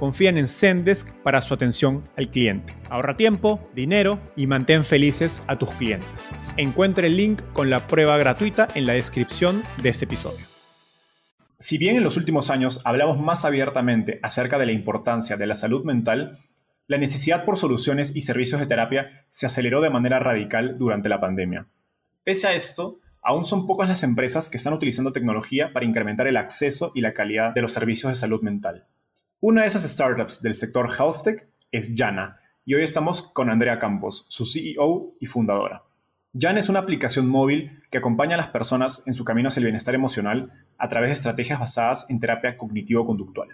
confían en Zendesk para su atención al cliente. Ahorra tiempo, dinero y mantén felices a tus clientes. Encuentre el link con la prueba gratuita en la descripción de este episodio. Si bien en los últimos años hablamos más abiertamente acerca de la importancia de la salud mental, la necesidad por soluciones y servicios de terapia se aceleró de manera radical durante la pandemia. Pese a esto, aún son pocas las empresas que están utilizando tecnología para incrementar el acceso y la calidad de los servicios de salud mental. Una de esas startups del sector health tech es Yana, y hoy estamos con Andrea Campos, su CEO y fundadora. Yana es una aplicación móvil que acompaña a las personas en su camino hacia el bienestar emocional a través de estrategias basadas en terapia cognitivo-conductual.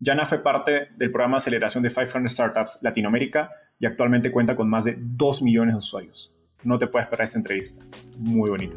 Yana fue parte del programa de aceleración de 500 Startups Latinoamérica y actualmente cuenta con más de 2 millones de usuarios. No te puedes perder esta entrevista. Muy bonita.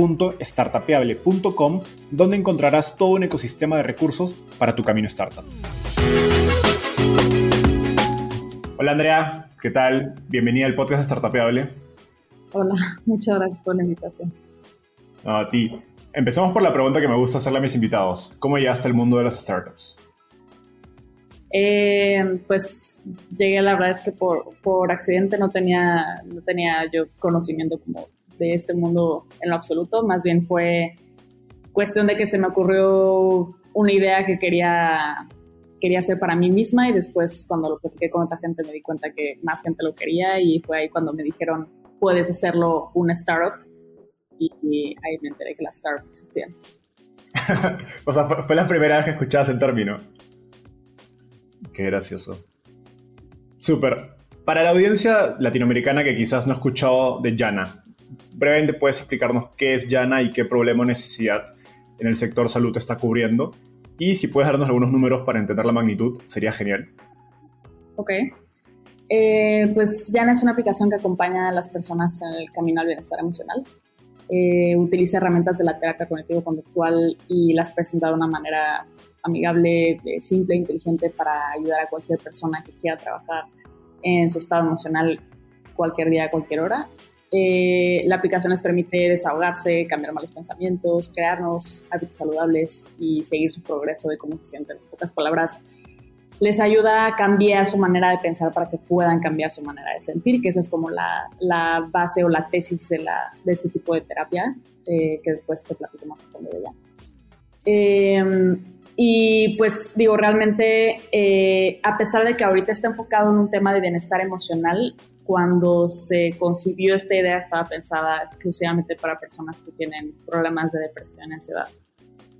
www.startapeable.com, donde encontrarás todo un ecosistema de recursos para tu camino startup. Hola Andrea, ¿qué tal? Bienvenida al podcast Startapeable. Hola, muchas gracias por la invitación. a ti. Empecemos por la pregunta que me gusta hacerle a mis invitados. ¿Cómo llegaste al mundo de las startups? Eh, pues llegué, la verdad es que por, por accidente no tenía, no tenía yo conocimiento como de este mundo en lo absoluto, más bien fue cuestión de que se me ocurrió una idea que quería, quería hacer para mí misma y después cuando lo platiqué con otra gente me di cuenta que más gente lo quería y fue ahí cuando me dijeron, puedes hacerlo una startup y, ahí me enteré que las startups existían. o sea, fue, la primera vez que escuchabas el término. Qué gracioso. Súper. Para la audiencia latinoamericana que quizás no ha escuchado de Yana, brevemente puedes explicarnos qué es Yana y qué problema o necesidad en el sector salud está cubriendo. Y si puedes darnos algunos números para entender la magnitud, sería genial. Ok. Eh, pues Yana es una aplicación que acompaña a las personas en el camino al bienestar emocional. Eh, utiliza herramientas de la terapia cognitivo-conductual y las presenta de una manera amigable, eh, simple, inteligente para ayudar a cualquier persona que quiera trabajar en su estado emocional cualquier día, cualquier hora eh, la aplicación les permite desahogarse, cambiar malos pensamientos, crearnos hábitos saludables y seguir su progreso de cómo se sienten. En pocas palabras, les ayuda a cambiar su manera de pensar para que puedan cambiar su manera de sentir, que esa es como la, la base o la tesis de, la, de este tipo de terapia, eh, que después te platico más a fondo de ella. Eh, y pues digo, realmente, a pesar de que ahorita está enfocado en un tema de bienestar emocional, cuando se concibió esta idea estaba pensada exclusivamente para personas que tienen problemas de depresión y ansiedad.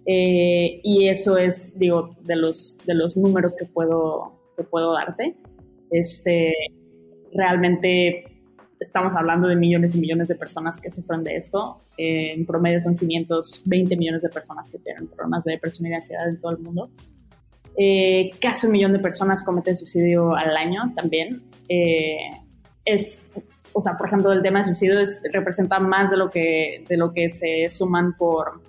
Eh, y eso es, digo, de los, de los números que puedo, que puedo darte. Este, realmente estamos hablando de millones y millones de personas que sufren de esto. Eh, en promedio son 520 millones de personas que tienen problemas de depresión y ansiedad en todo el mundo. Eh, casi un millón de personas cometen suicidio al año también es o sea, por ejemplo, el tema de suicidios representa más de lo que, de lo que se suman por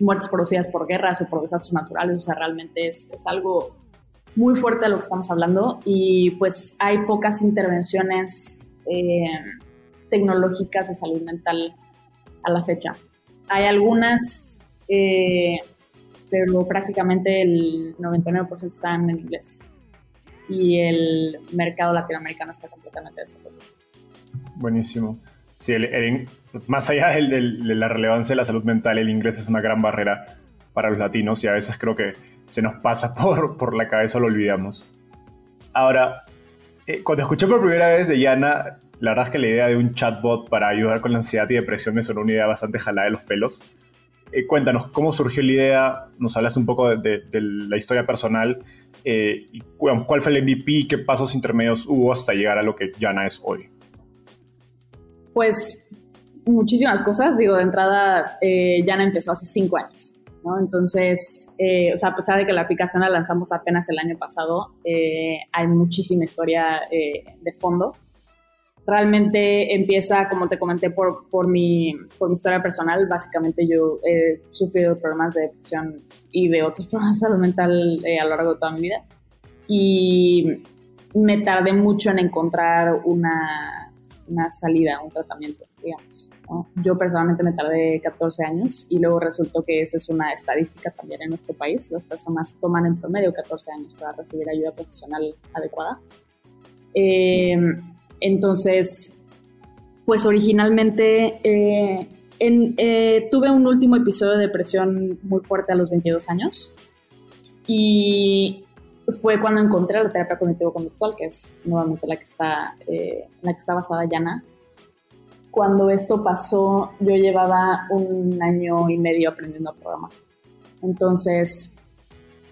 muertes producidas por guerras o por desastres naturales, o sea, realmente es, es algo muy fuerte de lo que estamos hablando. Y pues hay pocas intervenciones eh, tecnológicas de salud mental a la fecha. Hay algunas, eh, pero prácticamente el 99% están en inglés y el mercado latinoamericano está completamente desarrollado. Buenísimo. Sí, más allá de la relevancia de la salud mental, el inglés es una gran barrera para los latinos y a veces creo que se nos pasa por, por la cabeza, lo olvidamos. Ahora, eh, cuando escuché por primera vez de Yana, la verdad es que la idea de un chatbot para ayudar con la ansiedad y depresión me sonó una idea bastante jalada de los pelos. Eh, cuéntanos, ¿cómo surgió la idea? Nos hablaste un poco de, la historia personal. Eh, ¿Cuál fue el MVP y qué pasos intermedios hubo hasta llegar a lo que Yana es hoy? Pues muchísimas cosas. Digo, de entrada, Yana empezó hace cinco años. Entonces, eh, o sea, a pesar de que la aplicación la lanzamos apenas el año pasado, eh, hay muchísima historia eh, de fondo. Realmente empieza, como te comenté, por, por, mi, por mi historia personal. Básicamente yo he sufrido problemas de depresión y de otros problemas de salud mental a lo largo de toda mi vida. Y me tardé mucho en encontrar una, una salida, un tratamiento, digamos. Yo personalmente me tardé 14 años y luego resultó que esa es una estadística también en nuestro país. Las personas toman en promedio 14 años para recibir ayuda profesional adecuada. Eh, entonces, pues originalmente eh, eh, tuve un último episodio de depresión muy fuerte a los 22 años y fue cuando encontré la terapia cognitivo-conductual, que es nuevamente la que está, la que está basada Yana, cuando esto pasó, yo llevaba un año y medio aprendiendo a programar. Entonces,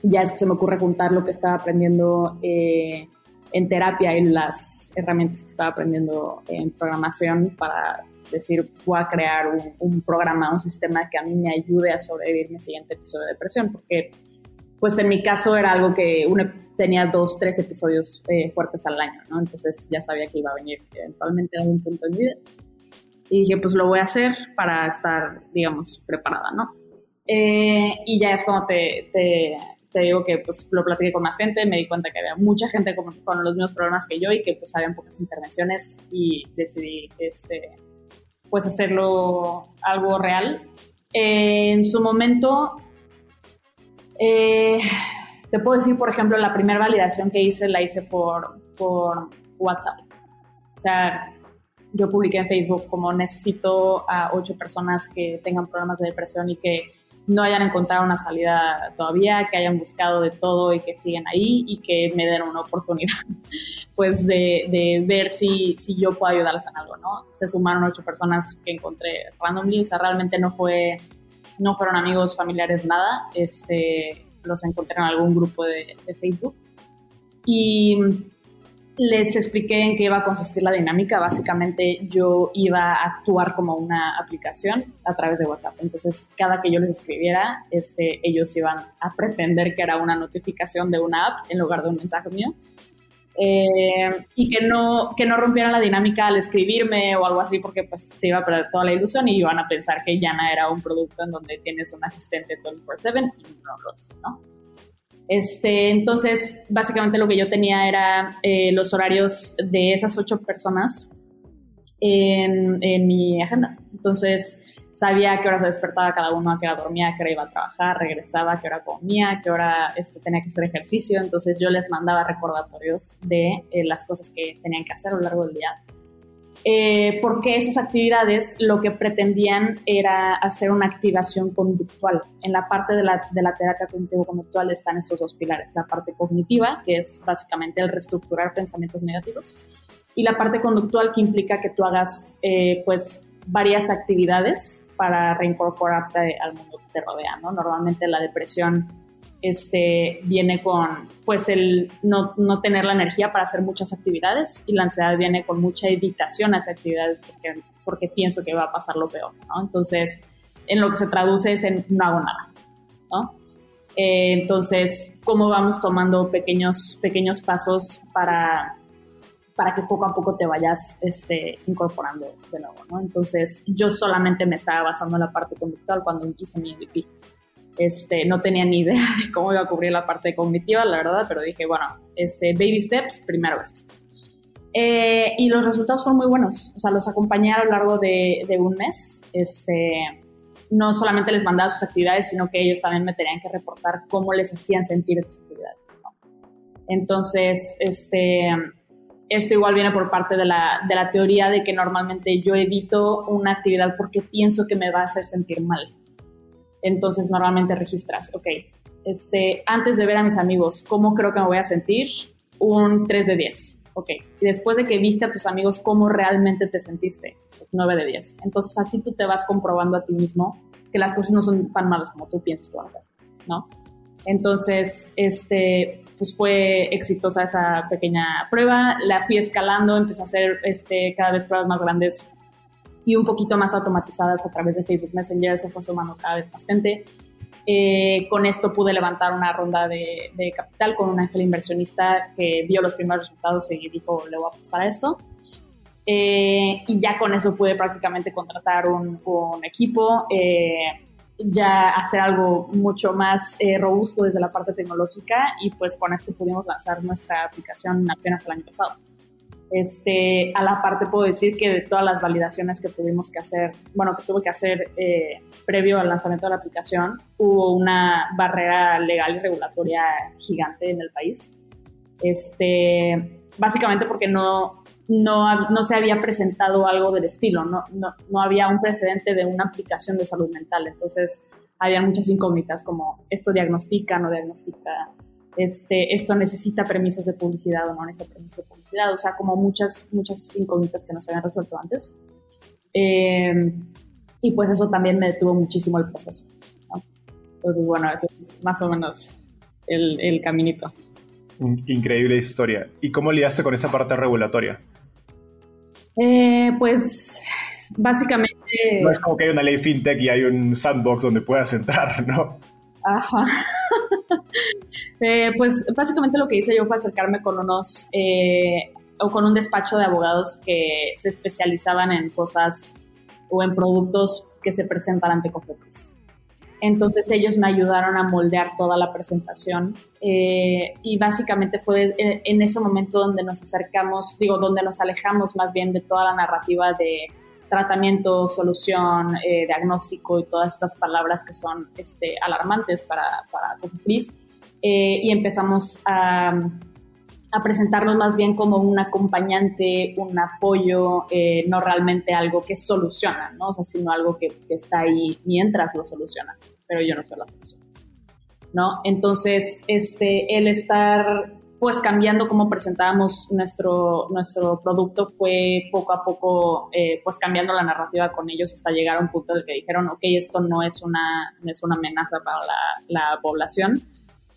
ya es que se me ocurre juntar lo que estaba aprendiendo eh, en terapia y las herramientas que estaba aprendiendo en programación para decir, voy a crear un, programa, un sistema que a mí me ayude a sobrevivir mi siguiente episodio de depresión, porque pues en mi caso era algo que uno tenía dos, tres episodios eh, fuertes al año, ¿no? Entonces ya sabía que iba a venir eventualmente a algún punto en mi vida. Y dije, pues lo voy a hacer para estar, digamos, preparada, ¿no? Eh, y ya es como te, te, te, digo que pues lo platiqué con más gente, me di cuenta que había mucha gente con, con los mismos problemas que yo y que pues habían pocas intervenciones y decidí, este, pues hacerlo algo real. Eh, en su momento, eh, te puedo decir, por ejemplo, la primera validación que hice la hice por, por WhatsApp. O sea, yo publiqué en Facebook como necesito a ocho personas que tengan problemas de depresión y que no hayan encontrado una salida todavía, que hayan buscado de todo y que siguen ahí y que me den una oportunidad pues de, de ver si, si, yo puedo ayudarles en algo, ¿no? Se sumaron ocho personas que encontré randomly, o sea, realmente no fue, no fueron amigos, familiares, nada, este, los encontré en algún grupo de, de Facebook. Y les expliqué en qué iba a consistir la dinámica. Básicamente yo iba a actuar como una aplicación a través de WhatsApp. Entonces cada que yo les escribiera, este, ellos iban a pretender que era una notificación de una app en lugar de un mensaje mío. Eh, y que no, que no rompieran la dinámica al escribirme o algo así porque pues se iba a perder toda la ilusión y iban a pensar que Yana era un producto en donde tienes un asistente 24/7 y no lo es, ¿no? Este, entonces, básicamente lo que yo tenía era eh, los horarios de esas ocho personas en, mi agenda. Entonces, sabía a qué hora se despertaba cada uno, a qué hora dormía, a qué hora iba a trabajar, regresaba, a qué hora comía, qué hora este, tenía que hacer ejercicio. Entonces, yo les mandaba recordatorios de eh, las cosas que tenían que hacer a lo largo del día eh, porque esas actividades lo que pretendían era hacer una activación conductual. En la parte de la, de la terapia cognitivo-conductual están estos dos pilares, la parte cognitiva, que es básicamente el reestructurar pensamientos negativos, y la parte conductual que implica que tú hagas eh, pues varias actividades para reincorporarte al mundo que te rodea. ¿no? Normalmente la depresión este, viene con pues el no, no, tener la energía para hacer muchas actividades y la ansiedad viene con mucha evitación a esas actividades porque, porque pienso que va a pasar lo peor, ¿no? Entonces, en lo que se traduce es en no hago nada, ¿no? Eh, entonces, ¿cómo vamos tomando pequeños, pequeños pasos para, para que poco a poco te vayas este, incorporando de nuevo, ¿no? Entonces, yo solamente me estaba basando en la parte conductual cuando hice mi MVP. Este, no tenía ni idea de cómo iba a cubrir la parte cognitiva, la verdad, pero dije, bueno, este, baby steps, primero esto. Eh, y los resultados fueron muy buenos, o sea, los acompañé a lo largo de, un mes. Este, no solamente les mandaba sus actividades, sino que ellos también me tenían que reportar cómo les hacían sentir esas actividades. Entonces, este, esto igual viene por parte de la, de la teoría de que normalmente yo evito una actividad porque pienso que me va a hacer sentir mal. Entonces, normalmente registras, ok, este, antes de ver a mis amigos, ¿cómo creo que me voy a sentir? Un 3 de 10. Ok, y después de que viste a tus amigos, ¿cómo realmente te sentiste? 9 de 10. Entonces así tú te vas comprobando a ti mismo que las cosas no son tan malas como tú piensas que van a ser, ¿no? Entonces, este, pues fue exitosa esa pequeña prueba, la fui escalando, empecé a hacer este, cada vez pruebas más grandes y un poquito más automatizadas a través de Facebook Messenger, se fue sumando cada vez más gente. Eh, con esto pude levantar una ronda de, de, capital con un ángel inversionista que vio los primeros resultados y dijo, le voy a apostar a esto. Eh, y ya con eso pude prácticamente contratar un, equipo, eh, ya hacer algo mucho más eh, robusto desde la parte tecnológica y pues con esto pudimos lanzar nuestra aplicación apenas el año pasado. Este, a la parte puedo decir que de todas las validaciones que tuvimos que hacer, bueno, que tuve que hacer previo al lanzamiento de la aplicación, hubo una barrera legal y regulatoria gigante en el país. Este, básicamente porque no, no, no, se había presentado algo del estilo, no, no, no, había un precedente de una aplicación de salud mental. Entonces, había muchas incógnitas como esto diagnostica, no diagnostica, este, esto necesita permisos de publicidad o no necesita permisos de publicidad, o sea, como muchas, muchas incógnitas que no se habían resuelto antes. Eh, y pues eso también me detuvo muchísimo el proceso. Entonces, bueno, eso es más o menos el, el caminito. Increíble historia. ¿Y cómo lidiaste con esa parte regulatoria? Eh, pues básicamente... No es como que hay una ley fintech y hay un sandbox donde puedas entrar, ¿no? Ajá. Eh, pues básicamente lo que hice yo fue acercarme con unos eh, o con un despacho de abogados que se especializaban en cosas o en productos que se presentan ante Cofepris. Entonces ellos me ayudaron a moldear toda la presentación eh, y básicamente fue en, ese momento donde nos acercamos, digo, donde nos alejamos más bien de toda la narrativa de tratamiento, solución, eh, diagnóstico y todas estas palabras que son este, alarmantes para, para eh, y empezamos a a presentarnos más bien como un acompañante, un apoyo, eh, no realmente algo que soluciona, ¿no? O sea, sino algo que, está ahí mientras lo solucionas, pero yo no soy la solución, ¿no? Entonces, este, el estar pues cambiando cómo presentábamos nuestro, nuestro producto fue poco a poco eh, pues cambiando la narrativa con ellos hasta llegar a un punto en el que dijeron, ok, esto no es una, no es una amenaza para la, la población,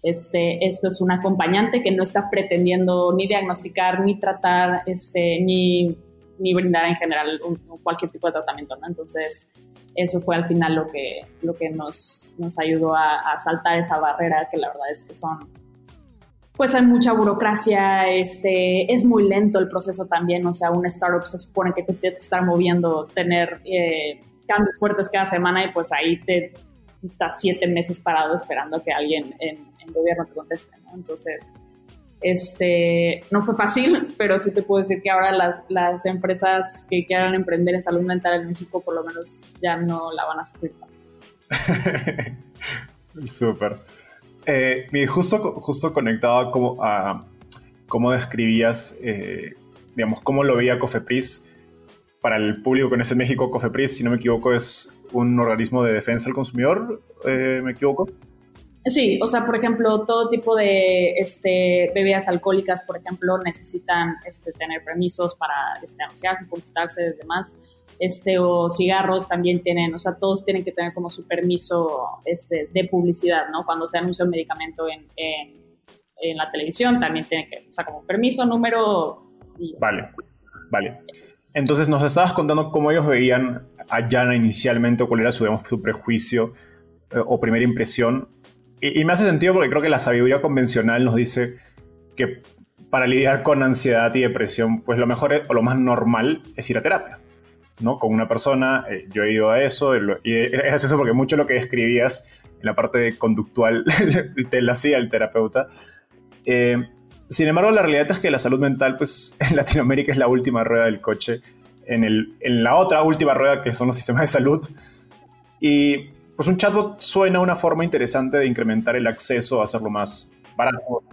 este, esto es un acompañante que no está pretendiendo ni diagnosticar, ni tratar, este, ni, ni brindar en general cualquier tipo de tratamiento, ¿no? Entonces, eso fue al final lo que, lo que nos, nos ayudó a, a, saltar esa barrera, que la verdad es que son, pues hay mucha burocracia, este, es muy lento el proceso también, o sea, un startup se supone que tú tienes que estar moviendo, tener eh, cambios fuertes cada semana y pues ahí te estás siete meses parado esperando que alguien en, en gobierno te conteste, ¿no? Entonces, este, no fue fácil, pero sí te puedo decir que ahora las, las empresas que quieran emprender en salud mental en México por lo menos ya no la van a sufrir Súper. Eh, justo, justo conectado a cómo, a cómo describías, eh, digamos, cómo lo veía Cofepris. Para el público que no es en México, Cofepris, si no me equivoco, es un organismo de defensa del consumidor, eh, ¿me equivoco? Sí, o sea, por ejemplo, todo tipo de este, bebidas alcohólicas, por ejemplo, necesitan este, tener permisos para este, anunciarse, publicitarse y demás. Este, o cigarros también tienen, o sea, todos tienen que tener como su permiso este, de publicidad, ¿no? Cuando se anuncia un medicamento en, en, en la televisión, también tienen que, o sea, como permiso, número. Vale, vale. Entonces nos estabas contando cómo ellos veían a Jana inicialmente, cuál era su, digamos, prejuicio eh, o primera impresión y, me hace sentido porque creo que la sabiduría convencional nos dice que para lidiar con ansiedad y depresión, pues lo mejor o lo más normal es ir a terapia. ¿no? Con una persona, eh, yo he ido a eso, y es eso porque mucho lo que escribías en la parte conductual te lo hacía el terapeuta. Eh, sin embargo, la realidad es que la salud mental, pues en Latinoamérica es la última rueda del coche, en, el, en la otra última rueda que son los sistemas de salud. Y pues un chatbot suena una forma interesante de incrementar el acceso, hacerlo más barato,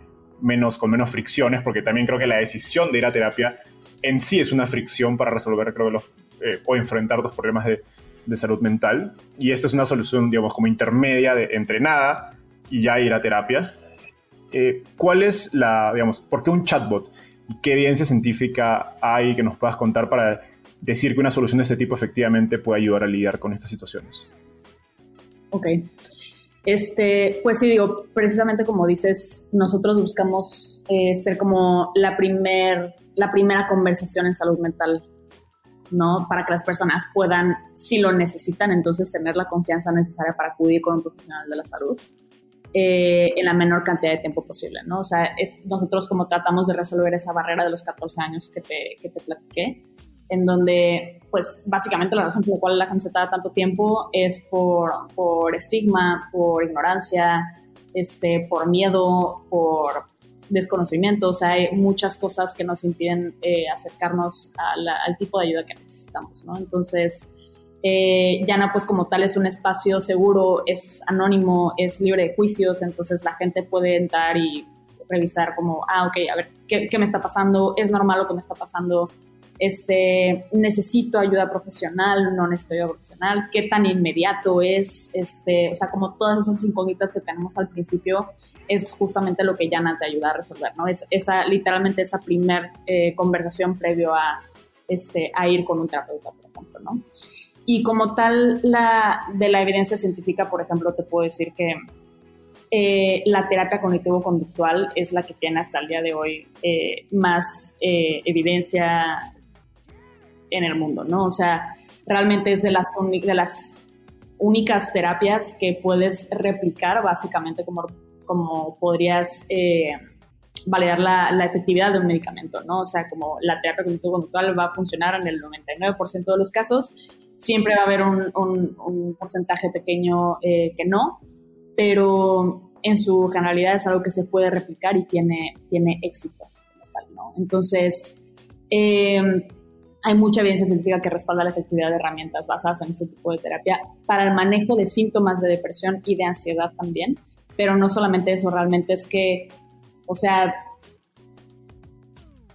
menos, con menos fricciones, porque también creo que la decisión de ir a terapia en sí es una fricción para resolver, creo, los, eh, o enfrentar los problemas de, de, salud mental. Y esta es una solución, digamos, como intermedia de entre nada y ya ir a terapia. Eh, ¿Cuál es la, digamos, por qué un chatbot? ¿Y qué evidencia científica hay que nos puedas contar para decir que una solución de este tipo efectivamente puede ayudar a lidiar con estas situaciones? Ok. Este, pues sí, digo, precisamente como dices, nosotros buscamos eh, ser como la, primer, la primera conversación en salud mental, ¿no? Para que las personas puedan, si lo necesitan, entonces tener la confianza necesaria para acudir con un profesional de la salud eh, en la menor cantidad de tiempo posible, ¿no? O sea, es, nosotros como tratamos de resolver esa barrera de los 14 años que te, que te platiqué, en donde, pues, básicamente la razón por la cual la camiseta da tanto tiempo es por, por estigma, por ignorancia, este, por miedo, por desconocimiento, o sea, hay muchas cosas que nos impiden eh, acercarnos al tipo de ayuda que necesitamos, ¿no? Entonces, eh, Yana, pues como tal, es un espacio seguro, es anónimo, es libre de juicios, entonces la gente puede entrar y revisar como, ah, ok, a ver, ¿qué, qué me está pasando? ¿Es normal lo que me está pasando? Este, necesito ayuda profesional, no necesito ayuda profesional, qué tan inmediato es, este, o sea, como todas esas incógnitas que tenemos al principio, es justamente lo que Yana te ayuda a resolver, ¿no? Es esa, literalmente esa primer eh, conversación previo a, este, a ir con un terapeuta, por ejemplo, ¿no? Y como tal, la, de la evidencia científica, por ejemplo, te puedo decir que eh, la terapia cognitivo-conductual es la que tiene hasta el día de hoy eh, más evidencia en el mundo, ¿no? O sea, realmente es de las, de las únicas terapias que puedes replicar, básicamente como, como podrías eh, validar la, efectividad de un medicamento, ¿no? O sea, como la terapia cognitivo-conductual va a funcionar en el 99% de los casos, siempre va a haber un, porcentaje pequeño eh, que no, pero en su generalidad es algo que se puede replicar y tiene, tiene éxito. ¿no? Entonces, eh, hay mucha evidencia científica que respalda la efectividad de herramientas basadas en este tipo de terapia para el manejo de síntomas de depresión y de ansiedad también. Pero no solamente eso, realmente es que, o sea,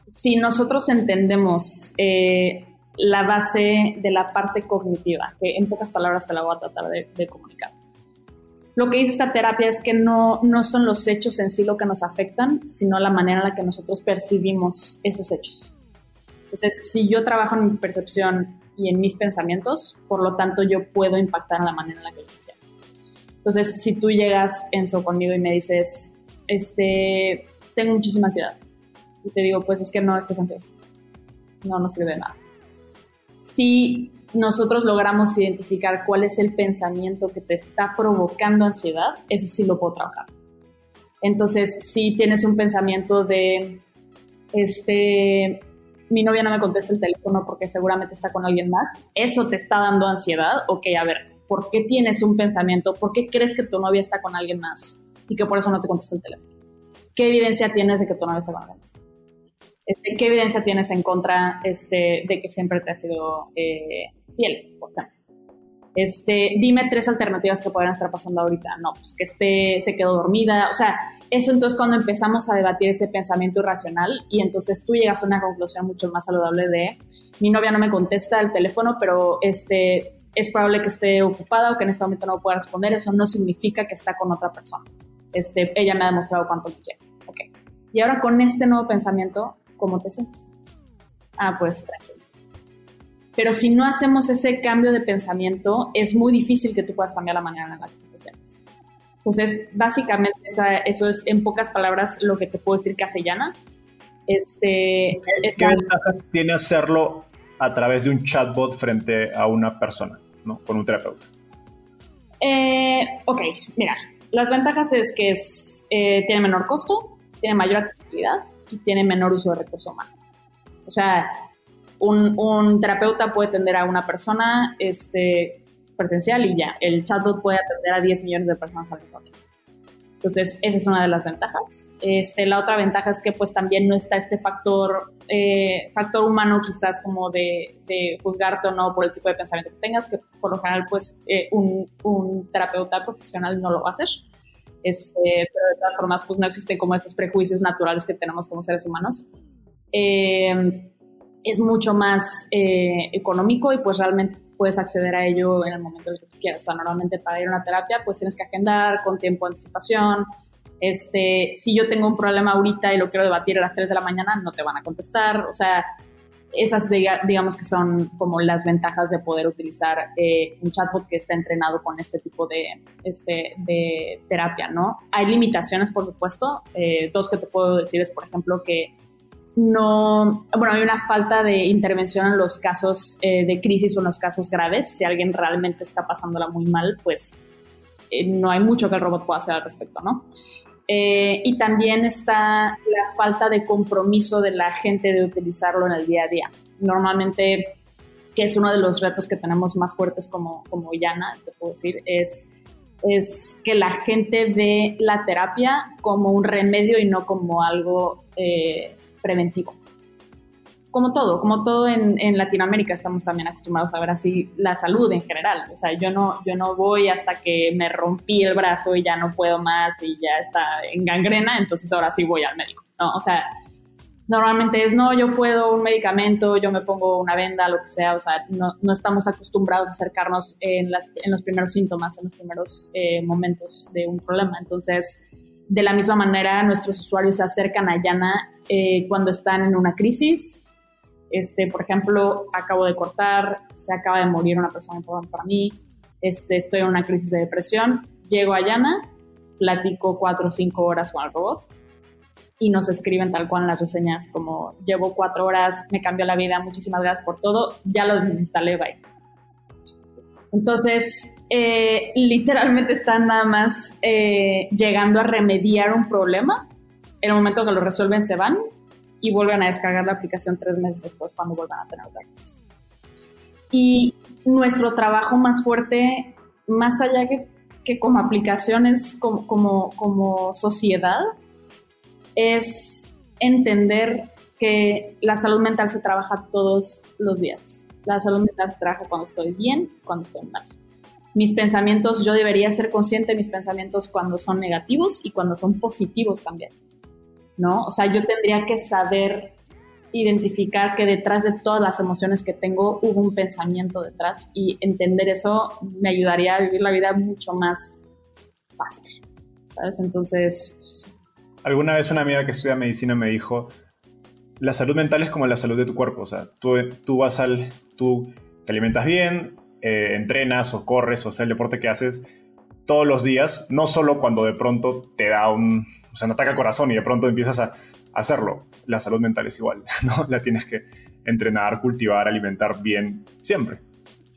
si nosotros entendemos eh, la base de la parte cognitiva, que en pocas palabras te la voy a tratar de, de comunicar. Lo que dice esta terapia es que no, no son los hechos en sí lo que nos afectan, sino la manera en la que nosotros percibimos esos hechos. Entonces, si yo trabajo en mi percepción y en mis pensamientos, por lo tanto yo puedo impactar en la manera en la que lo hice. Entonces, si tú llegas, Enzo, conmigo y me dices, este, tengo muchísima ansiedad, y te digo, pues es que no estés ansioso, no nos sirve de nada. Si nosotros logramos identificar cuál es el pensamiento que te está provocando ansiedad, ese sí lo puedo trabajar. Entonces, si tienes un pensamiento de, este, mi novia no me contesta el teléfono porque seguramente está con alguien más, eso te está dando ansiedad, ok, a ver, ¿por qué tienes un pensamiento? ¿Por qué crees que tu novia está con alguien más y que por eso no te contesta el teléfono? ¿Qué evidencia tienes de que tu novia está con alguien más? Este, ¿Qué evidencia tienes en contra este, de que siempre te ha sido eh, fiel? Por? Este, dime tres alternativas que podrían estar pasando ahorita. No, pues que esté, se quedó dormida. O sea, es entonces cuando empezamos a debatir ese pensamiento irracional y entonces tú llegas a una conclusión mucho más saludable de mi novia no me contesta el teléfono, pero este, es probable que esté ocupada o que en este momento no pueda responder. Eso no significa que está con otra persona. Este, ella me ha demostrado cuánto le quiere. Okay. Y ahora con este nuevo pensamiento, ¿cómo te sientes? Ah, pues tranquilo pero si no hacemos ese cambio de pensamiento, es muy difícil que tú puedas cambiar la manera en la que te sientes. Entonces, básicamente, eso es en pocas palabras lo que te puedo decir castellana. Este, ¿Qué ventajas tiene hacerlo a través de un chatbot frente a una persona, ¿no? con un terapeuta? Eh, ok, mira, las ventajas es que es, eh, tiene menor costo, tiene mayor accesibilidad, y tiene menor uso de recurso humano. O sea, un, terapeuta puede atender a una persona este, presencial y ya, el chatbot puede atender a 10 millones de personas al mismo tiempo. Entonces, esa es una de las ventajas. Este, la otra ventaja es que pues también no está este factor, eh, factor humano quizás como de, juzgarte o no por el tipo de pensamiento que tengas, que por lo general pues eh, un, un, terapeuta profesional no lo va a hacer. Este, pero de todas formas pues no existen como esos prejuicios naturales que tenemos como seres humanos. Eh, es mucho más económico y pues realmente puedes acceder a ello en el momento que tú quieras. O sea, normalmente para ir a una terapia, pues tienes que agendar con tiempo de anticipación. Este, si yo tengo un problema ahorita y lo quiero debatir a las 3 de la mañana, no te van a contestar. O sea, esas digamos que son como las ventajas de poder utilizar eh, un chatbot que está entrenado con este tipo de, este, de terapia, ¿no? Hay limitaciones, por supuesto. Eh, dos que te puedo decir es, por ejemplo, que no, bueno, hay una falta de intervención en los casos eh, de crisis o en los casos graves. Si alguien realmente está pasándola muy mal, pues eh, no hay mucho que el robot pueda hacer al respecto, ¿no? Eh, y también está la falta de compromiso de la gente de utilizarlo en el día a día. Normalmente, que es uno de los retos que tenemos más fuertes como, como Yana, te puedo decir, es, es que la gente ve la terapia como un remedio y no como algo preventivo. Como todo, como todo en, Latinoamérica estamos también acostumbrados a ver así la salud en general. O sea, yo no, yo no voy hasta que me rompí el brazo y ya no puedo más y ya está en gangrena, entonces ahora sí voy al médico. No, o sea, normalmente es, no, yo puedo un medicamento, yo me pongo una venda, lo que sea, o sea, no, no estamos acostumbrados a acercarnos en, los primeros síntomas, en los primeros eh, momentos de un problema. Entonces, de la misma manera, nuestros usuarios se acercan a Yana eh, cuando están en una crisis. Este, por ejemplo, acabo de cortar, se acaba de morir una persona importante para mí, este, estoy en una crisis de depresión, llego a Yana, platico cuatro o cinco horas con el robot y nos escriben tal cual en las reseñas como llevo cuatro horas, me cambió la vida, muchísimas gracias por todo, ya lo desinstalé, bye. Entonces, eh, literalmente están nada más eh, llegando a remediar un problema en el momento que lo resuelven se van y vuelven a descargar la aplicación tres meses después cuando vuelvan a tener datos. Y nuestro trabajo más fuerte, más allá que, que como aplicaciones, como, como, como sociedad, es entender que la salud mental se trabaja todos los días. La salud mental se trabaja cuando estoy bien, cuando estoy mal. Mis pensamientos, yo debería ser consciente de mis pensamientos cuando son negativos y cuando son positivos también. ¿No? O sea, yo tendría que saber identificar que detrás de todas las emociones que tengo hubo un pensamiento detrás y entender eso me ayudaría a vivir la vida mucho más fácil, ¿sabes? Entonces... Alguna vez una amiga que estudia medicina me dijo, la salud mental es como la salud de tu cuerpo, o sea, tú, tú vas al, tú te alimentas bien, eh, entrenas o corres o sea el deporte que haces todos los días, no solo cuando de pronto te da un, o sea, un ataque al corazón y de pronto empiezas a, hacerlo. La salud mental es igual, ¿no? La tienes que entrenar, cultivar, alimentar bien siempre.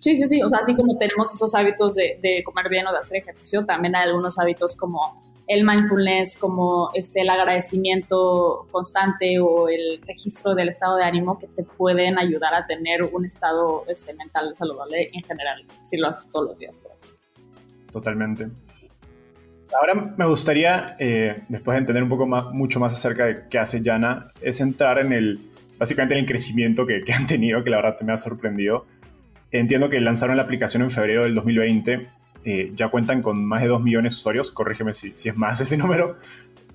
Sí, sí, sí. O sea, así como tenemos esos hábitos de, comer bien o de hacer ejercicio, también hay algunos hábitos como el mindfulness, como este, el agradecimiento constante o el registro del estado de ánimo que te pueden ayudar a tener un estado este, mental saludable en general, si lo haces todos los días. Totalmente. Ahora me gustaría, eh, después de entender un poco más, mucho más acerca de qué hace Yana, es entrar en el, básicamente en el crecimiento que, han tenido, que la verdad me ha sorprendido. Entiendo que lanzaron la aplicación en febrero del 2020, eh, ya cuentan con más de 2 millones de usuarios, corrígeme si, es más ese número,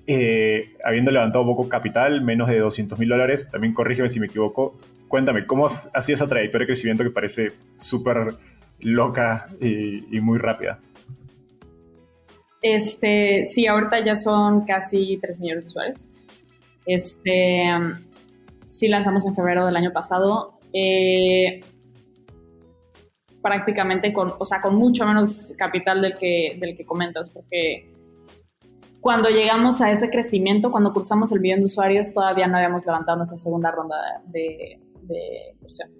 eh, habiendo levantado poco capital, menos de 200 mil dólares, también corrígeme si me equivoco. Cuéntame, ¿cómo ha sido esa trayectoria de crecimiento que parece súper loca y muy rápida? Este, sí, ahorita ya son casi 3 millones de usuarios. Este, sí lanzamos en febrero del año pasado. Eh, prácticamente con, o sea, con mucho menos capital del que, del que comentas, porque cuando llegamos a ese crecimiento, cuando cruzamos el millón de usuarios, todavía no habíamos levantado nuestra segunda ronda de, de inversión.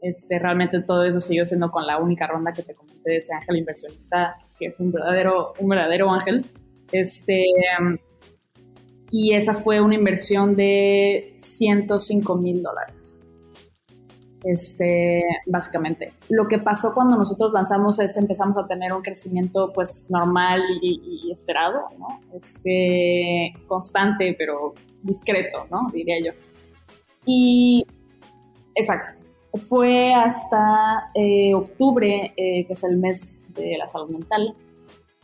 Este, realmente todo eso siguió siendo con la única ronda que te comenté de ese ángel inversionista, que es un verdadero, un verdadero ángel. Este, y esa fue una inversión de 105 mil dólares. Este, básicamente. Lo que pasó cuando nosotros lanzamos es empezamos a tener un crecimiento pues normal y, esperado, ¿no? Este, constante, pero discreto, ¿no? Diría yo. Y, exacto. Fue hasta eh, octubre, eh, que es el mes de la salud mental,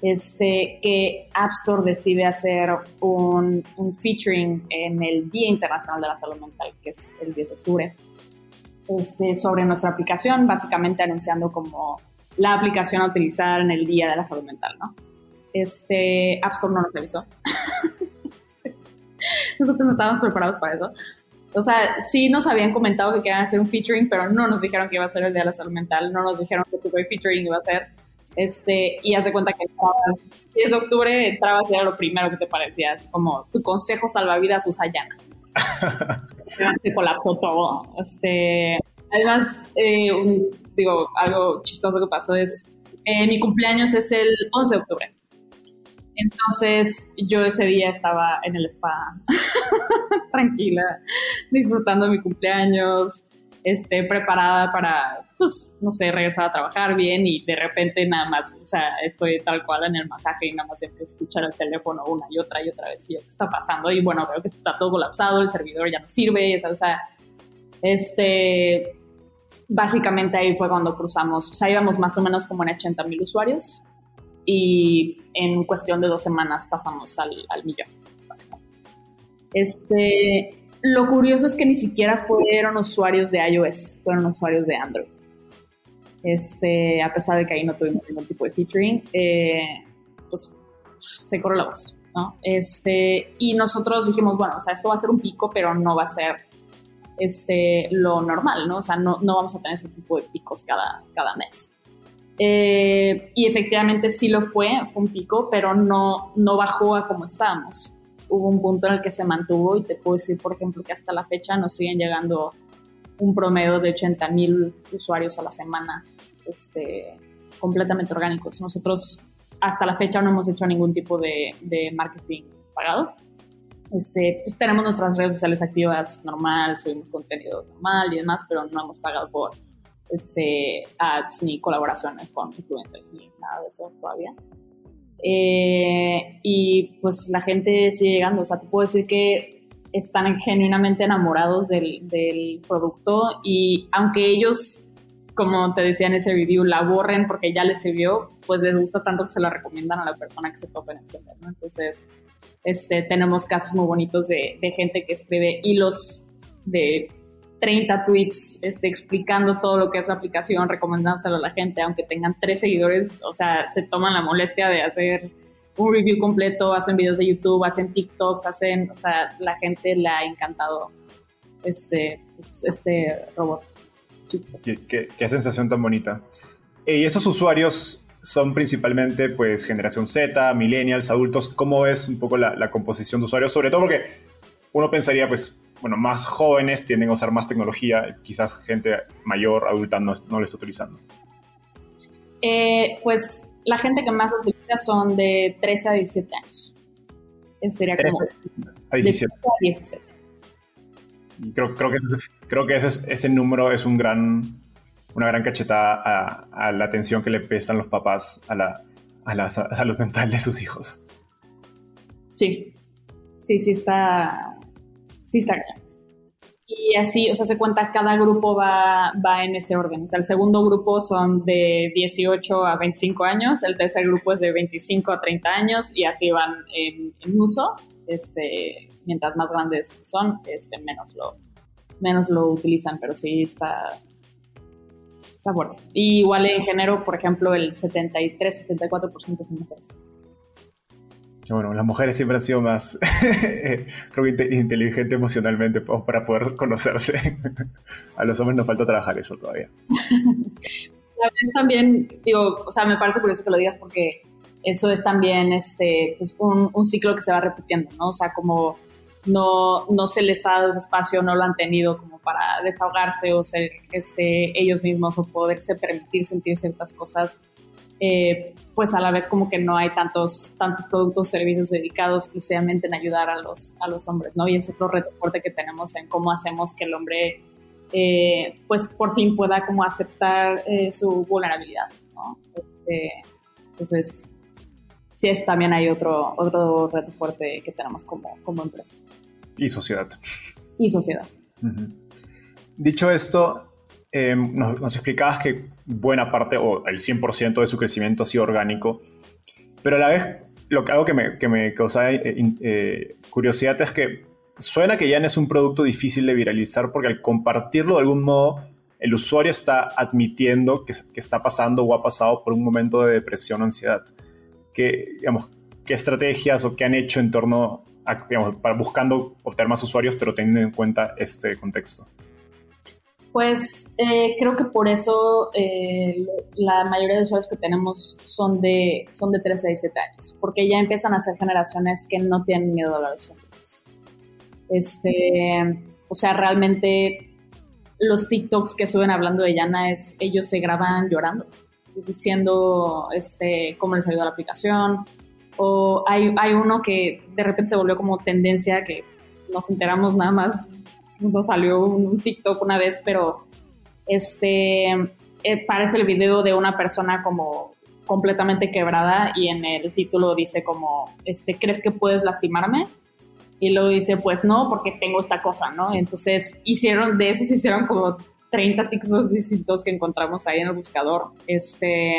este, que App Store decide hacer un, un, featuring en el Día Internacional de la Salud Mental, que es el 10 de octubre, este, sobre nuestra aplicación, básicamente anunciando como la aplicación a utilizar en el Día de la Salud Mental, ¿no? Este, App Store no nos avisó. Nosotros no estábamos preparados para eso. O sea, sí nos habían comentado que querían hacer un featuring, pero no nos dijeron que iba a ser el Día de la Salud Mental, no nos dijeron que tu featuring iba a ser este, y hace cuenta que entrabas, 10 de octubre entrabas y era lo primero que te parecía, así como tu consejo salvavidas usa llana. Se colapsó todo. Este, además, eh, digo, algo chistoso que pasó es, eh, mi cumpleaños es el 11 de octubre. Entonces yo ese día estaba en el spa, tranquila, disfrutando mi cumpleaños, este, preparada para, pues, no sé, regresar a trabajar bien y de repente nada más, o sea, estoy tal cual en el masaje y nada más empiezo a escuchar el teléfono una y otra y otra vez qué está pasando y bueno, veo que está todo colapsado, el servidor ya no sirve, o sea, este, básicamente ahí fue cuando cruzamos, o sea, íbamos más o menos como en 80 mil usuarios y en cuestión de dos semanas pasamos al, al millón, básicamente. Este, lo curioso es que ni siquiera fueron usuarios de iOS, fueron usuarios de Android. Este, a pesar de que ahí no tuvimos ningún tipo de featuring, eh, pues se corrió la voz, ¿no? Este, y nosotros dijimos, bueno, o sea, esto va a ser un pico, pero no va a ser este, lo normal, ¿no? O sea, no, no vamos a tener ese tipo de picos cada, cada mes. Eh, y efectivamente sí lo fue, fue un pico, pero no, no bajó a como estábamos hubo un punto en el que se mantuvo y te puedo decir, por ejemplo, que hasta la fecha nos siguen llegando un promedio de 80 mil usuarios a la semana este, completamente orgánicos. Nosotros hasta la fecha no hemos hecho ningún tipo de, de marketing pagado. Este, pues tenemos nuestras redes sociales activas normal, subimos contenido normal y demás, pero no hemos pagado por este, ads ni colaboraciones con influencers ni nada de eso todavía. Eh, y pues la gente sigue llegando, o sea, te puedo decir que están genuinamente enamorados del, del producto y aunque ellos, como te decía en ese review, la borren porque ya les sirvió, pues les gusta tanto que se la recomiendan a la persona que se tope en entender, ¿no? Entonces, este, tenemos casos muy bonitos de, de gente que escribe hilos de 30 tweets este, explicando todo lo que es la aplicación, recomendándoselo a la gente, aunque tengan tres seguidores, o sea, se toman la molestia de hacer un review completo, hacen videos de YouTube, hacen TikToks, hacen, o sea, la gente le ha encantado este, pues, este robot. Qué, sensación tan bonita. Y esos usuarios son principalmente pues generación Z, millennials, adultos. ¿Cómo es un poco la, la composición de usuarios? Sobre todo porque uno pensaría pues bueno, más jóvenes tienden a usar más tecnología, quizás gente mayor, adulta, no, no lo está utilizando? Eh, pues la gente que más utiliza son de 13 a 17 años. Sería como a 17. a 17. Creo, creo, que, creo que ese, ese número es un gran, una gran cachetada a, a, la atención que le prestan los papás a la, a la salud mental de sus hijos. Sí, sí, sí está, sí está Y así, o sea, se cuenta, cada grupo va, va en ese orden. O sea, el segundo grupo son de 18 a 25 años, el tercer grupo es de 25 a 30 años y así van en, uso. Este, mientras más grandes son, este, menos, lo, menos lo utilizan, pero sí está, está fuerte. Y igual en género, por ejemplo, el 73-74% son mujeres bueno, las mujeres siempre han sido más, creo que inteligentes emocionalmente para poder conocerse. A los hombres nos falta trabajar eso todavía. A veces también, digo, o sea, me parece curioso que lo digas porque eso es también este, pues un, un, ciclo que se va repitiendo, ¿no? O sea, como no, no se les ha dado ese espacio, no lo han tenido como para desahogarse o ser este, ellos mismos o poderse permitir sentir ciertas cosas eh, pues a la vez como que no hay tantos, tantos productos o servicios dedicados exclusivamente en ayudar a los, a los hombres, ¿no? Y ese es otro reto fuerte que tenemos en cómo hacemos que el hombre, eh, pues por fin pueda como aceptar eh, su vulnerabilidad, ¿no? Este, entonces, sí es, también hay otro, otro reto fuerte que tenemos como, como empresa. Y sociedad. Y sociedad. Dicho esto, eh, nos, explicabas que buena parte o el 100% de su crecimiento ha sido orgánico, pero a la vez lo algo que me, que me causa eh, eh, curiosidad es que suena que ya es un producto difícil de viralizar porque al compartirlo de algún modo el usuario está admitiendo que, que está pasando o ha pasado por un momento de depresión o ansiedad. ¿Qué, digamos, ¿Qué estrategias o qué han hecho en torno a, digamos, para buscando obtener más usuarios pero teniendo en cuenta este contexto? Pues eh, creo que por eso eh, la mayoría de usuarios que tenemos son de, son de 13 a 17 años, porque ya empiezan a ser generaciones que no tienen miedo a hablar de sus sentimientos. Este, o sea, realmente los TikToks que suben hablando de Yana es, ellos se graban llorando, diciendo este, cómo les ayuda la aplicación, o hay, hay uno que de repente se volvió como tendencia que nos enteramos nada más nos salió un TikTok una vez, pero este eh, parece el video de una persona como completamente quebrada y en el título dice como, este, ¿crees que puedes lastimarme? Y luego dice, pues no, porque tengo esta cosa, ¿no? Entonces hicieron, de eso se hicieron como 30 TikToks distintos que encontramos ahí en el buscador, este,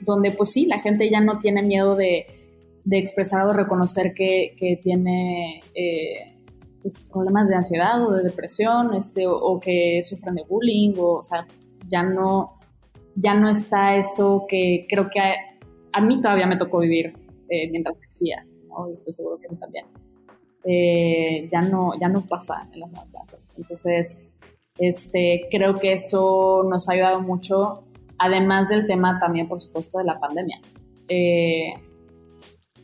donde pues sí, la gente ya no tiene miedo de, de expresar o reconocer que, que tiene... Eh, pues, problemas de ansiedad o de depresión, este, o, que sufran de bullying, o, o, sea, ya no, ya no está eso que creo que a, mí todavía me tocó vivir eh, mientras crecía, ¿no? estoy seguro que a mí también. Eh, ya, no, ya no pasa en las demás Entonces, este, creo que eso nos ha ayudado mucho, además del tema también, por supuesto, de la pandemia. Eh,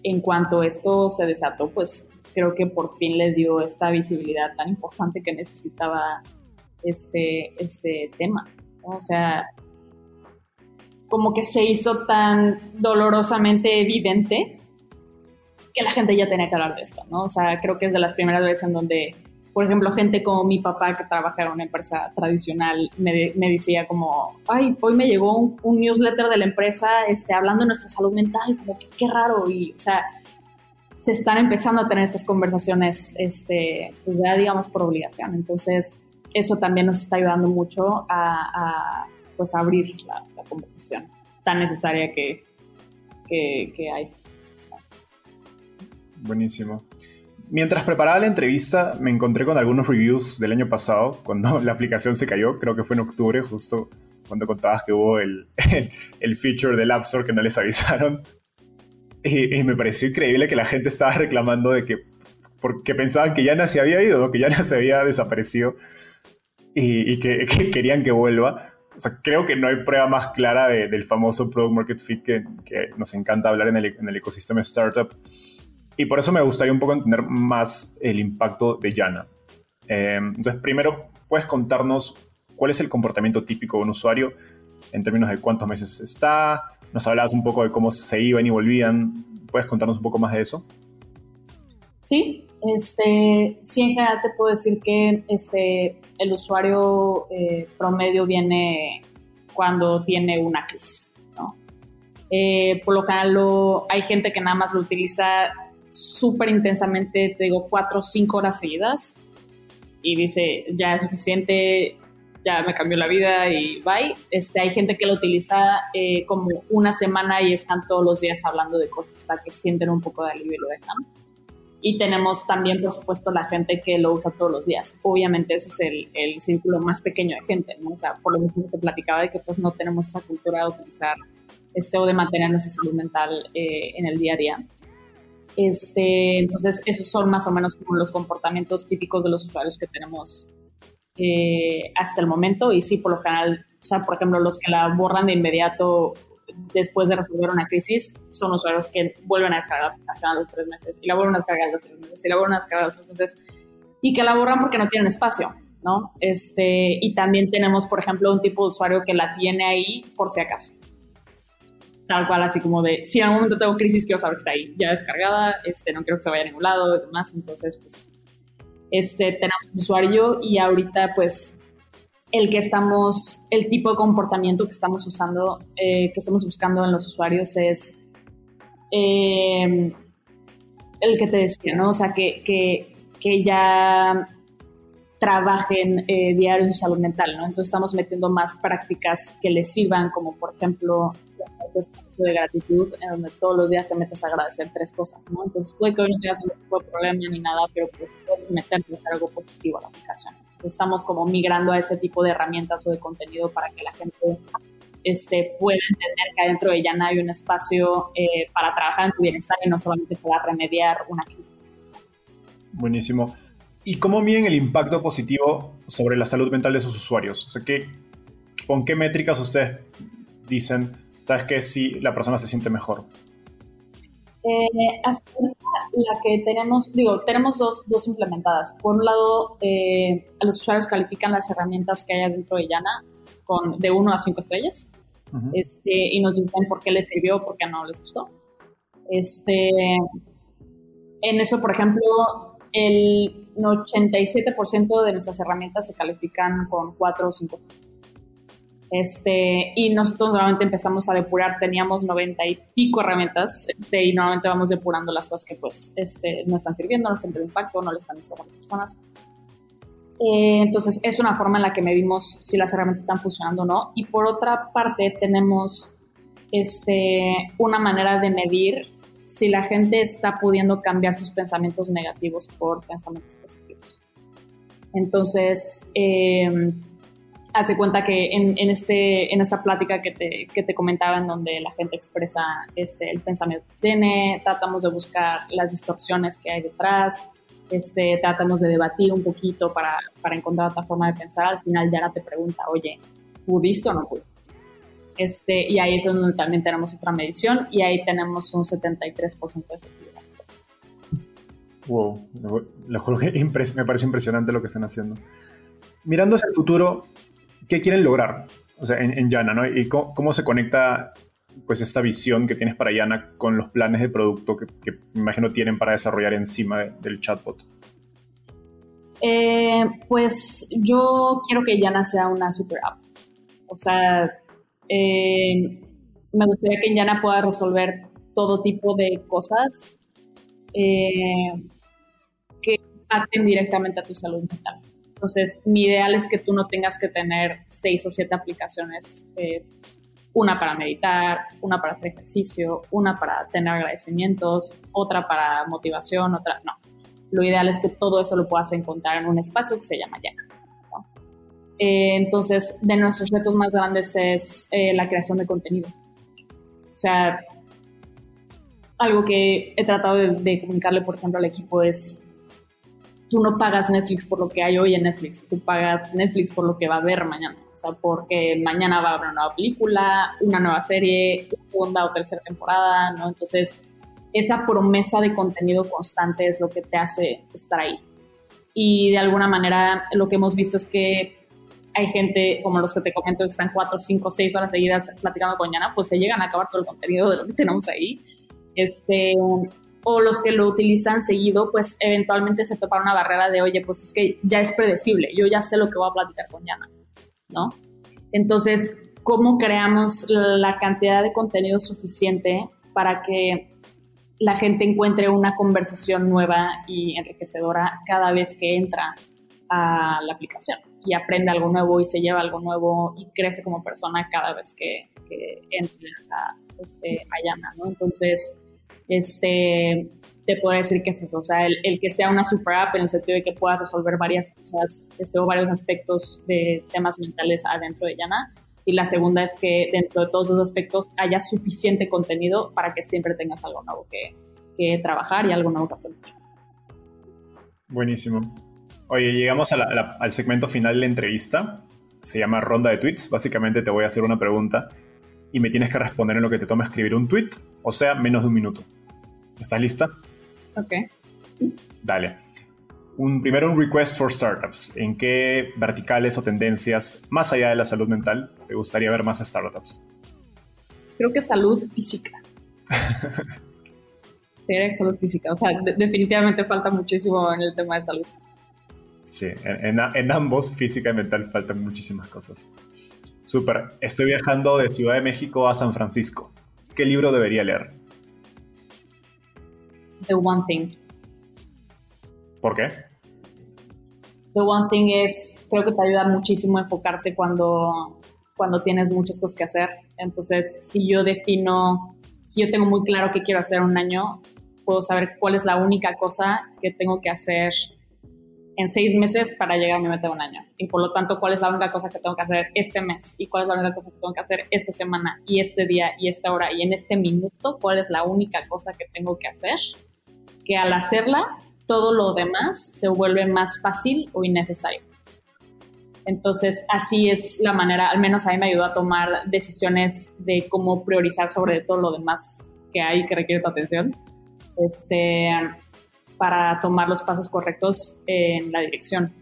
en cuanto esto se desató, pues creo que por fin le dio esta visibilidad tan importante que necesitaba este, este tema. O sea, como que se hizo tan dolorosamente evidente que la gente ya tenía que hablar de esto, ¿no? O sea, creo que es de las primeras veces en donde, por ejemplo, gente como mi papá que trabaja en una empresa tradicional me, me decía como, ay, hoy me llegó un, un, newsletter de la empresa este, hablando de nuestra salud mental, como que qué raro, y, o sea, se están empezando a tener estas conversaciones, este, pues ya digamos por obligación. Entonces, eso también nos está ayudando mucho a, pues abrir la, conversación tan necesaria que, que, hay. Buenísimo. Mientras preparaba la entrevista, me encontré con algunos reviews del año pasado, cuando la aplicación se cayó, creo que fue en octubre, justo cuando contabas que hubo el, el feature del App Store que no les avisaron. Y, me pareció increíble que la gente estaba reclamando de que, porque pensaban que Yana se había ido, que Yana se había desaparecido y, que, querían que vuelva. O sea, creo que no hay prueba más clara del famoso Product Market Fit que, que nos encanta hablar en el, en el, ecosistema startup. Y por eso me gustaría un poco entender más el impacto de Yana. Eh, entonces, primero, ¿puedes contarnos cuál es el comportamiento típico de un usuario en términos de cuántos meses está, nos hablabas un poco de cómo se iban y volvían. ¿Puedes contarnos un poco más de eso? Sí, este, sí, en general te puedo decir que este, el usuario eh, promedio viene cuando tiene una crisis. ¿no? Eh, por lo general hay gente que nada más lo utiliza súper intensamente, te digo, cuatro o cinco horas seguidas y dice, ya es suficiente, ya me cambió la vida y bye. Este, hay gente que lo utiliza eh, como una semana y están todos los días hablando de cosas hasta que sienten un poco de alivio y lo dejan. Y tenemos también, por supuesto, la gente que lo usa todos los días. Obviamente ese es el, el círculo más pequeño de gente, ¿no? O sea, por lo mismo te platicaba de que pues no tenemos esa cultura de utilizar este o de mantener nuestra salud mental eh, en el día a día. Este, entonces, esos son más o menos como los comportamientos típicos de los usuarios que tenemos eh, hasta el momento y sí, por lo general, o sea, por ejemplo, los que la borran de inmediato después de resolver una crisis son usuarios que vuelven a descargar la aplicación a los tres meses y la vuelven a descargar a los tres meses y la vuelven a descargar a los tres meses y que la borran porque no tienen espacio, ¿no? Este, y también tenemos, por ejemplo, un tipo de usuario que la tiene ahí por si acaso. tal cual, así como de, si en algún momento tengo crisis, quiero saber que está ahí, ya descargada, este, no quiero que se vaya a ningún lado y demás, entonces, pues, este, tenemos usuario y ahorita, pues, el que estamos, el tipo de comportamiento que estamos usando, eh, que estamos buscando en los usuarios es eh, el que te decía, ¿no? O sea, que, que, que ya trabajen eh, su salud mental, ¿no? Entonces estamos metiendo más prácticas que les sirvan, como por ejemplo el espacio de gratitud, en donde todos los días te metes a agradecer tres cosas, ¿no? Entonces puede que hoy no tengas ningún tipo de problema ni nada, pero pues puedes hacer algo positivo a la aplicación. Entonces estamos como migrando a ese tipo de herramientas o de contenido para que la gente este, pueda entender que adentro de Yana hay un espacio eh, para trabajar en tu bienestar y no solamente para remediar una crisis. Buenísimo. ¿Y cómo miden el impacto positivo sobre la salud mental de sus usuarios? O sea, ¿qué, ¿con qué métricas ustedes dicen, sabes que si la persona se siente mejor? Eh, hasta la que tenemos, digo, tenemos dos, dos implementadas. Por un lado, eh, los usuarios califican las herramientas que hay dentro de Yana con, de 1 a 5 estrellas este, y nos dicen por qué les sirvió, por qué no les gustó. Este, en eso, por ejemplo, el 87% de nuestras herramientas se califican con 4 o 5 estrellas. Este, y nosotros normalmente empezamos a depurar, teníamos 90 y pico herramientas este, y normalmente vamos depurando las cosas que pues este, no están sirviendo, no están teniendo impacto, no le están usando a las personas. Eh, entonces es una forma en la que medimos si las herramientas están funcionando o no. Y por otra parte tenemos este, una manera de medir si la gente está pudiendo cambiar sus pensamientos negativos por pensamientos positivos. Entonces, eh, hace cuenta que en, este, en esta plática que te, que te, comentaba, en donde la gente expresa este, el pensamiento que tiene, tratamos de buscar las distorsiones que hay detrás, este, tratamos de debatir un poquito para, para encontrar otra forma de pensar. Al final, Yara te pregunta, oye, ¿pudiste o no pudiste? Este, y ahí es donde también tenemos otra medición y ahí tenemos un 73% de efectividad. Wow, juro que me parece impresionante lo que están haciendo. Mirando hacia el futuro, ¿qué quieren lograr? O sea, en, en Yana, ¿no? Y cómo, se conecta pues esta visión que tienes para Yana con los planes de producto que, imagino tienen para desarrollar encima del chatbot. Eh, pues yo quiero que Yana sea una super app. O sea, eh, me gustaría que Yana pueda resolver todo tipo de cosas eh, que impacten directamente a tu salud mental. Entonces, mi ideal es que tú no tengas que tener seis o siete aplicaciones, eh, una para meditar, una para hacer ejercicio, una para tener agradecimientos, otra para motivación, otra no. Lo ideal es que todo eso lo puedas encontrar en un espacio que se llama Yana. Eh, entonces, de nuestros retos más grandes es eh, la creación de contenido. O sea, algo que he tratado de comunicarle, por ejemplo, al equipo es tú no pagas Netflix por lo que hay hoy en Netflix, tú pagas Netflix por lo que va a haber mañana. O sea, porque mañana va a haber una nueva película, una nueva serie, segunda o tercera temporada, ¿no? Entonces, esa promesa de contenido constante es lo que te hace estar ahí. Y de alguna manera lo que hemos visto es que hay gente, como los que te comento, que están cuatro, cinco, seis horas seguidas platicando con Yana, pues se llegan a acabar todo el contenido de lo que tenemos ahí. Este, o los que lo utilizan seguido, pues eventualmente se topa una barrera de, oye, pues es que ya es predecible, yo ya sé lo que voy a platicar con Yana, ¿no? Entonces, ¿cómo creamos la cantidad de contenido suficiente para que la gente encuentre una conversación nueva y enriquecedora cada vez que entra a la aplicación y aprende algo nuevo y se lleva algo nuevo y crece como persona cada vez que, entra a, este, a Yana, ¿no? Entonces, este, te puedo decir que es eso, o sea, el, que sea una super app en el sentido de que pueda resolver varias cosas, este, o varios aspectos de temas mentales adentro de Yana. Y la segunda es que dentro de todos esos aspectos haya suficiente contenido para que siempre tengas algo nuevo que, trabajar y algo nuevo que aprender. Buenísimo. Oye, llegamos al segmento final de la entrevista. Se llama ronda de tweets. Básicamente te voy a hacer una pregunta y me tienes que responder en lo que te toma escribir un tweet, o sea, menos de un minuto. ¿Estás lista? Ok. Dale. Un, primero un request for startups. ¿En qué verticales o tendencias, más allá de la salud mental, te gustaría ver más startups? creo que salud física. salud física. O sea, definitivamente falta muchísimo en el tema de salud. Sí, en, ambos, física y mental, faltan muchísimas cosas. Súper. Estoy viajando de Ciudad de México a San Francisco. ¿Qué libro debería leer? The One Thing. ¿Por qué? The One Thing es, creo que te ayuda muchísimo a enfocarte cuando, cuando tienes muchas cosas que hacer. Entonces, si yo defino, si yo tengo muy claro qué quiero hacer un año, puedo saber cuál es la única cosa que tengo que hacer en seis meses para llegar a mi meta de un año. Y por lo tanto, cuál es la única cosa que tengo que hacer este mes y cuál es la única cosa que tengo que hacer esta semana y este día y esta hora y en este minuto, cuál es la única cosa que tengo que hacer, que al hacerla, todo lo demás se vuelve más fácil o innecesario. Entonces, así es la manera, al menos a mí me ayudó a tomar decisiones de cómo priorizar sobre todo lo demás que hay que requiere tu atención. Este, para tomar los pasos correctos en la dirección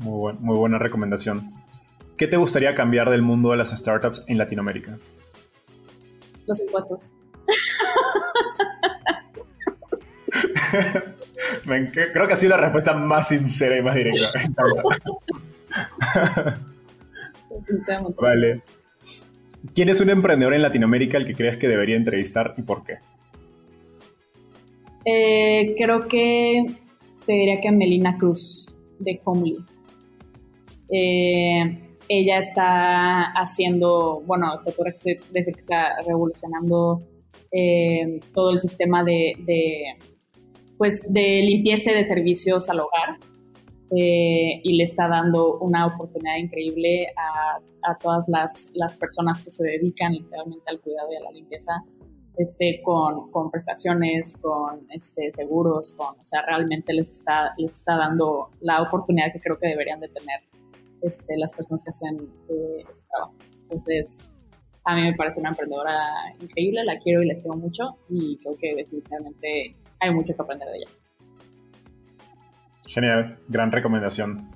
Muy, muy buena recomendación. ¿Qué te gustaría cambiar del mundo de las startups en Latinoamérica? Los impuestos. Creo que ha sido la respuesta más sincera y más directa. vale. ¿Quién es un emprendedor en Latinoamérica al que crees que debería entrevistar y por qué? Eh, creo que te diría que Melina Cruz de Homely. Eh, ella está haciendo, bueno, desde que está revolucionando eh, todo el sistema de, pues, de limpieza de servicios al hogar y le está dando una oportunidad increíble a, a todas las, las, personas que se dedican literalmente al cuidado y a la limpieza este, con, con, prestaciones, con este, seguros, con, o sea, realmente les está, les está dando la oportunidad que creo que deberían de tener este, las personas que hacen eh, este. Entonces, a mí me parece una emprendedora increíble, la quiero y la estimo mucho y creo que definitivamente hay mucho que aprender de ella. Genial, gran recomendación.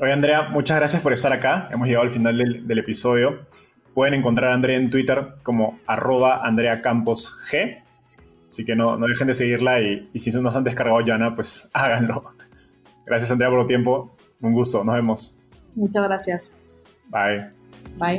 Oye, Andrea, muchas gracias por estar acá. Hemos llegado al final del, del episodio. Pueden encontrar a Andrea en Twitter como arroba Andrea Campos G. Así que no, no dejen de seguirla y, y si no se han descargado Yana, pues háganlo. Gracias Andrea por tu tiempo. Un gusto. Nos vemos. Muchas gracias. Bye. Bye.